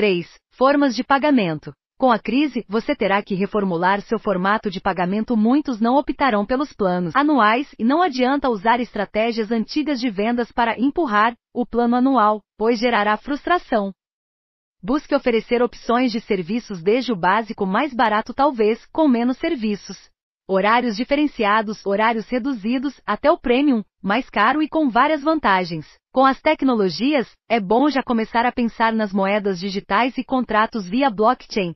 3. Formas de pagamento. Com a crise, você terá que reformular seu formato de pagamento. Muitos não optarão pelos planos anuais e não adianta usar estratégias antigas de vendas para empurrar o plano anual, pois gerará frustração. Busque oferecer opções de serviços desde o básico mais barato, talvez, com menos serviços. Horários diferenciados, horários reduzidos, até o premium, mais caro e com várias vantagens. Com as tecnologias, é bom já começar a pensar nas moedas digitais e contratos via blockchain,